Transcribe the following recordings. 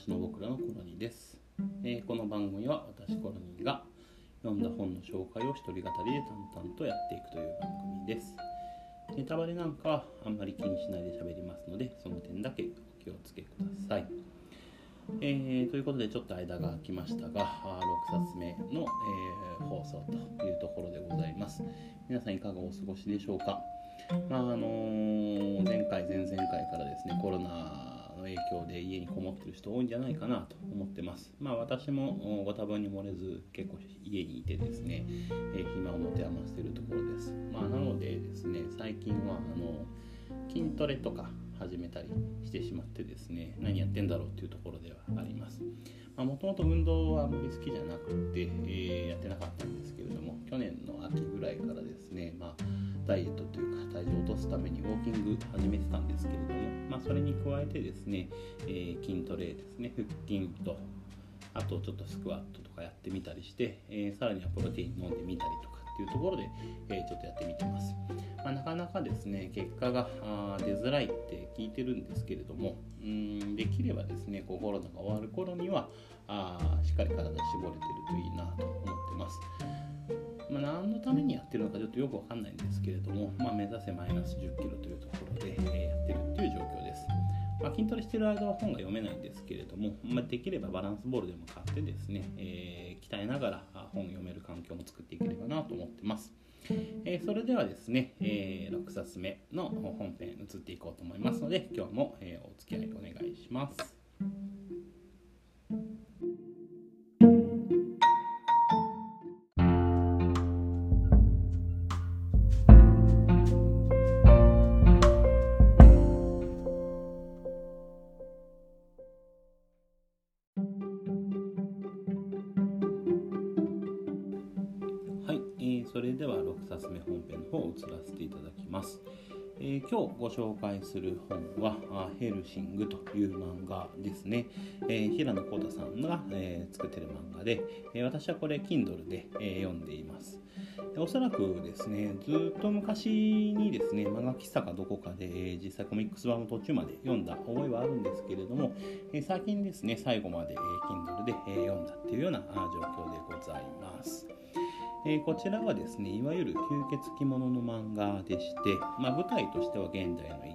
話の僕らのコロニーです、えー、この番組は私コロニーが読んだ本の紹介を一人語りで淡々とやっていくという番組です。ネタバレなんかあんまり気にしないで喋りますのでその点だけお気をつけください。えー、ということでちょっと間が空きましたが6冊目の、えー、放送というところでございます。皆さんいかがお過ごしでしょうか？まああの、前回前々回からですねコロナの影響で家にこもってる人多いんじゃないかなと思ってます。まあ私もご多分に漏れず結構家にいてですね、え、暇を持て余してるところです。まあなのでですね、最近はあの筋トレとか始めたりしてしまってですね何やってんだろうっていうところではありますもともと運動はあまり好きじゃなくて、えー、やってなかったんですけれども去年の秋ぐらいからですね、まあ、ダイエットというか体重を落とすために加えてですね、えー、筋トレですね腹筋とあとちょっとスクワットとかやってみたりして、えー、さらにはプロテイン飲んでみたりとかっていうところで、えー、ちょっとやってみてます、まあ、なかなかですね結果が出づらいって聞いてるんですけれどもうんできればですねこうコロナが終わる頃にはあしっかり体絞れてるといいなと思ってます。まあ、何のためにやってるのかちょっとよくわかんないんですけれども、まあ、目指せマイナス10キロというところで、まあ、筋トレしてる間は本が読めないんですけれども、まあ、できればバランスボールでも買ってですね、えー、鍛えながら本を読める環境も作っていければなと思ってます。えー、それではですね、えー、6冊目の本編移っていこうと思いますので今日も、え、お付き合いお願いします。それでは6冊目本編の方を移らせていただきます。えー、今日ご紹介する本は「ヘルシング」という漫画ですね。えー、平野浩太さんが、えー、作ってる漫画で、え私はこれ Kindle で、え読んでいます。おそらくですね、ずっと昔にですね、漫画喫茶かどこかで、え実際コミックス版の途中まで読んだ覚えはあるんですけれども、え最近ですね、最後まで、え Kindle で、え読んだっていうような状況でございます。えー、こちらはですねいわゆる吸血鬼ものの漫画でして、まあ、舞台としては現代のイギリ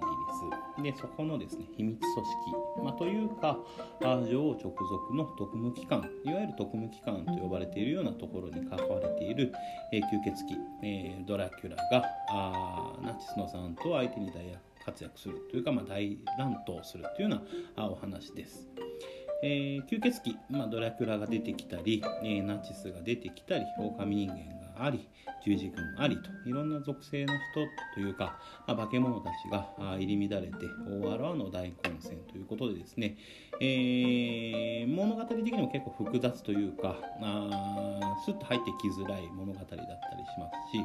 ス。でそこのですね秘密組織、まあ、というか女王直属の特務機関。いわゆる特務機関と呼ばれているようなところに関われている、えー、吸血鬼、えー、ドラキュラがあナチスのさんと相手に大活躍するというか、まあ、大乱闘するというようなお話です。えー、吸血鬼、まあ、ドラキュラが出てきたり、えー、ナチスが出てきたり狼人間あり十字軍ありといろんな属性の人というか、まあ、化け物たちが入り乱れて大荒の大混戦ということでですね、えー、物語的にも結構複雑というかあスッと入ってきづらい物語だったりしますし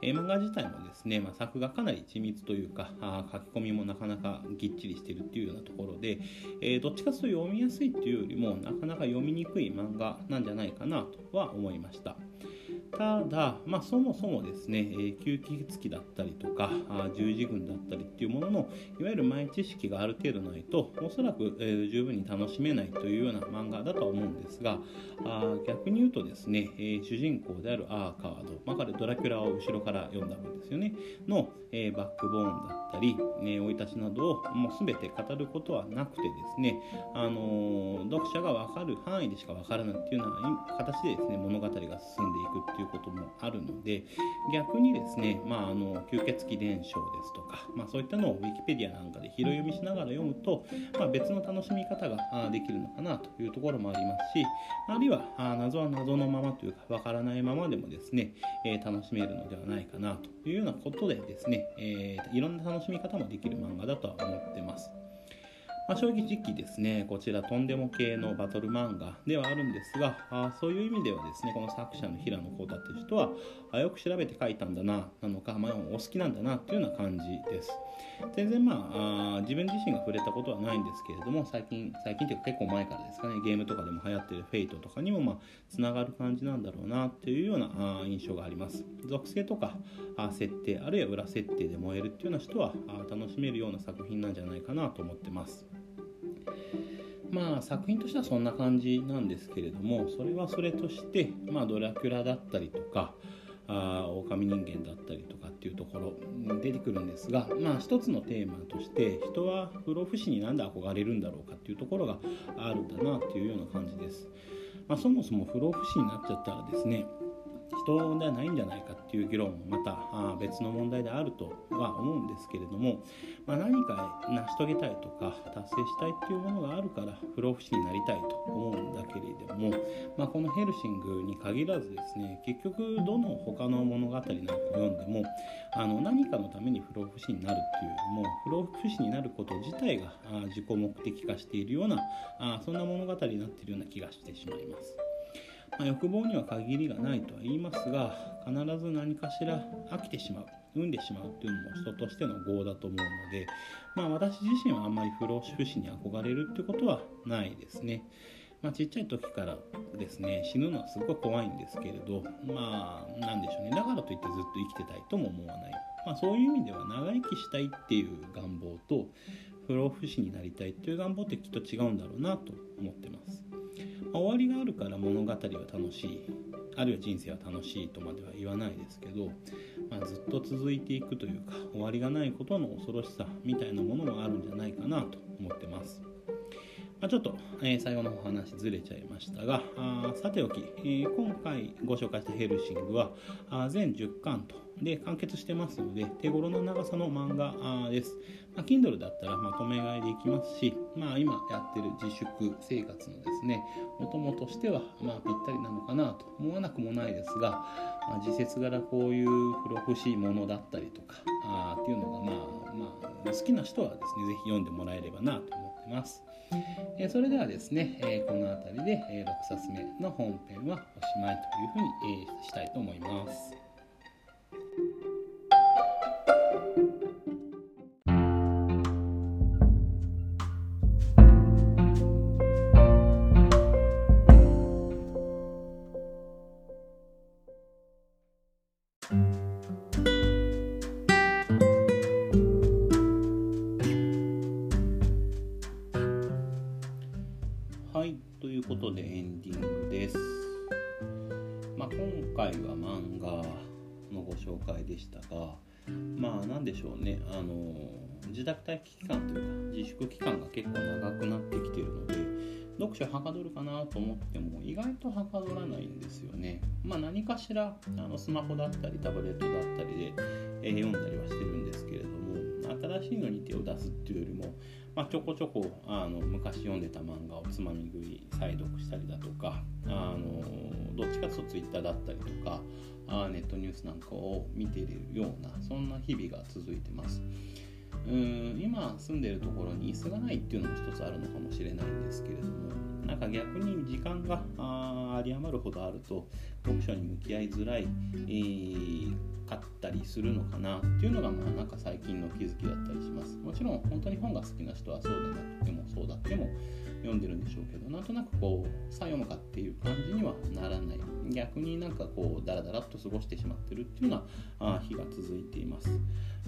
え、漫画自体もですね、まあ、作がかなり緻密というかあ書き込みもなかなかぎっちりしてるっていうようなところで、えー、どっちかというと読みやすいっていうよりもなかなか読みにくい漫画なんじゃないかなとは思いました。ただ、まあ、そもそもですね、えー、吸血鬼だったりとかあ十字軍だったりっていうもののいわゆる前知識がある程度ないとおそらく、えー、十分に楽しめないというような漫画だとは思うんですがあ逆に言うとですね、えー、主人公であるアーカード、まあ、彼ドラキュラを後ろから読んだ分ですよね。の、えー、バックボーンだったり生、い立ちなどをもう全て語ることはなくてですね、あの読者が分かる範囲でしか分からないっていうような形でですね物語が進んでいくっていういうこともあるので逆にですね、まあ、あの吸血鬼伝承ですとか、まあ、そういったのをウィキペディアなんかで拾い読みしながら読むと、まあ、別の楽しみ方ができるのかなというところもありますしあるいは謎は謎のままというかわからないままでもですね、え、楽しめるのではないかなというようなことでですね、えー、いろんな楽しみ方もできる漫画だとは思ってます。まあ、正直ですね、こちらとんでも系のバトル漫画ではあるんですが、あそういう意味ではですね、この作者の平野浩太という人は、あよく調べて書いたんだな、なのか、まあ、お好きなんだなっていうような感じです。全然まああ自分自身が触れたことはないんですけれども、最近、最近というか結構前からですかね、ゲームとかでも流行ってるフェイトとかにも、まあ、つながる感じなんだろうなっていうようなあ印象があります。属性とかあ設定、あるいは裏設定で燃えるっていうような人はあ楽しめるような作品なんじゃないかなと思ってます。まあ作品としてはそんな感じなんですけれどもそれはそれとして、まあ、ドラキュラだったりとかあ狼人間だったりとかっていうところ出てくるんですが、まあ、一つのテーマとして人は不老不死に何で憧れるんだろうかっていうところがあるんだなっていうような感じです。まあ、そもそも不老不死になっちゃったらですね人ではないんじゃないかっていう議論もまた別の問題であるとは思うんですけれども、まあ、何か成し遂げたいとか達成したいっていうものがあるから不老不死になりたいと思うんだけれども、まあ、このヘルシングに限らずですね結局どの他の物語なんかを読んでもあの何かのために不老不死になるっていうよりも不老不死になること自体が自己目的化しているようなあそんな物語になっているような気がしてしまいます。まあ、欲望には限りがないとは言いますが必ず何かしら飽きてしまう産んでしまうっていうのも人としての業だと思うので、まあ、私自身はあんまり不老不死に憧れるってことはないですね。まあ、ちっちゃい時からですね死ぬのはすごい怖いんですけれどまあなんでしょうねだからといってずっと生きてたいとも思わない、まあ、そういう意味では長生きしたいっていう願望と不老不死になりたいっていう願望ってきっと違うんだろうなと思ってます。終わりがあるから物語は楽しいあるいは人生は楽しいとまでは言わないですけど、まあ、ずっと続いていくというか終わりがないことの恐ろしさみたいなものもあるんじゃないかなと思ってます。まあ、ちょっと、えー、最後のお話ずれちゃいましたが、あさておき、えー、今回ご紹介したヘルシングはあ全10巻とで完結してますので、手頃な長さの漫画です。まあ、Kindle だったらまとめ買いでいきますし、まあ、今やってる自粛生活のですね、お供としてはまあぴったりなのかなと思わなくもないですが、まあ、時節柄こういう不老不死ものだったりとかあっていうのが、まあまあ、好きな人はですね、ぜひ読んでもらえればなと思ってます。えそれではですね、えこの辺りで、え6冊目の本編はおしまいというふうに、えしたいと思います。ことでエンディングです。まあ、今回は漫画のご紹介でしたが、まあ何でしょうね、あの自宅待機期間というか自粛期間が結構長くなってきてるので、読書はかどるかなと思っても意外とはかどらないんですよね。まあ何かしらあのスマホだったりタブレットだったりで、え、読んだりはしてるんですけれども、新しいのに手を出すっていうよりも、まあ、ちょこちょこあの昔読んでた漫画をつまみ食い再読したりだとかあのどっちかというと Twitter だったりとかあネットニュースなんかを見ているようなそんな日々が続いてます。うん今住んでるところに椅子がないっていうのも一つあるのかもしれないんですけれどもなんか逆に時間があり余るほどあると読書に向き合いづらい、えー、かったりするのかなっていうのがまあなんか最近の気づきだったりします。もちろん本当に本が好きな人はそうでなくてもそうだっても読んでるんでしょうけどなんとなくこうさあ読むかっていう感じにはならない。逆になんかこうダラダラっと過ごしてしまってるっていうような日が続いています。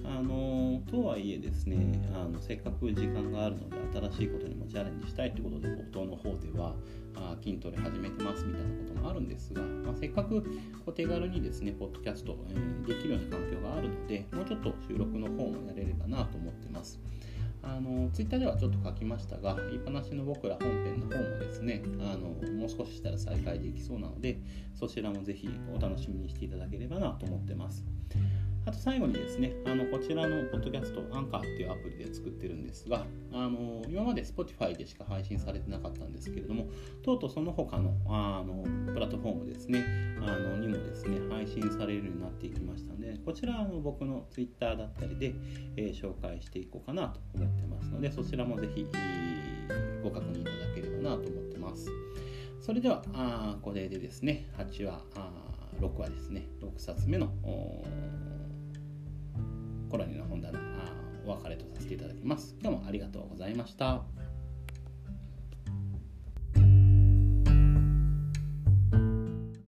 あのとはいえですねあのせっかく時間があるので新しいことにもチャレンジしたいということで冒頭の方でではあ筋トレ始めてますみたいなこともあるんですが、まあ、せっかくお手軽にですねポッドキャスト、えー、できるような環境があるのでもうちょっと収録の方もやれればなと思ってますあのツイッターではちょっと書きましたが、言いっぱなしの僕ら本編の方もですねあの、もう少ししたら再開できそうなので、そちらもぜひお楽しみにしていただければなと思ってます。あと最後にですね、あのこちらのポッドキャスト、アンカーっていうアプリで作ってるんですが、あの今まで Spotify でしか配信されてなかったんですけれども、とうとうその他のあのプラットフォームですね、あのにもですね、配信されるようになっていきましたので、こちらの僕の Twitter だったりで、えー、紹介していこうかなと思ってますので、そちらもぜひご確認いただければなと思ってます。それでは、あこれでですね、8話、あ6話ですね、6冊目のコロニの本棚お別れとさせていただきます。今日もありがとうございました。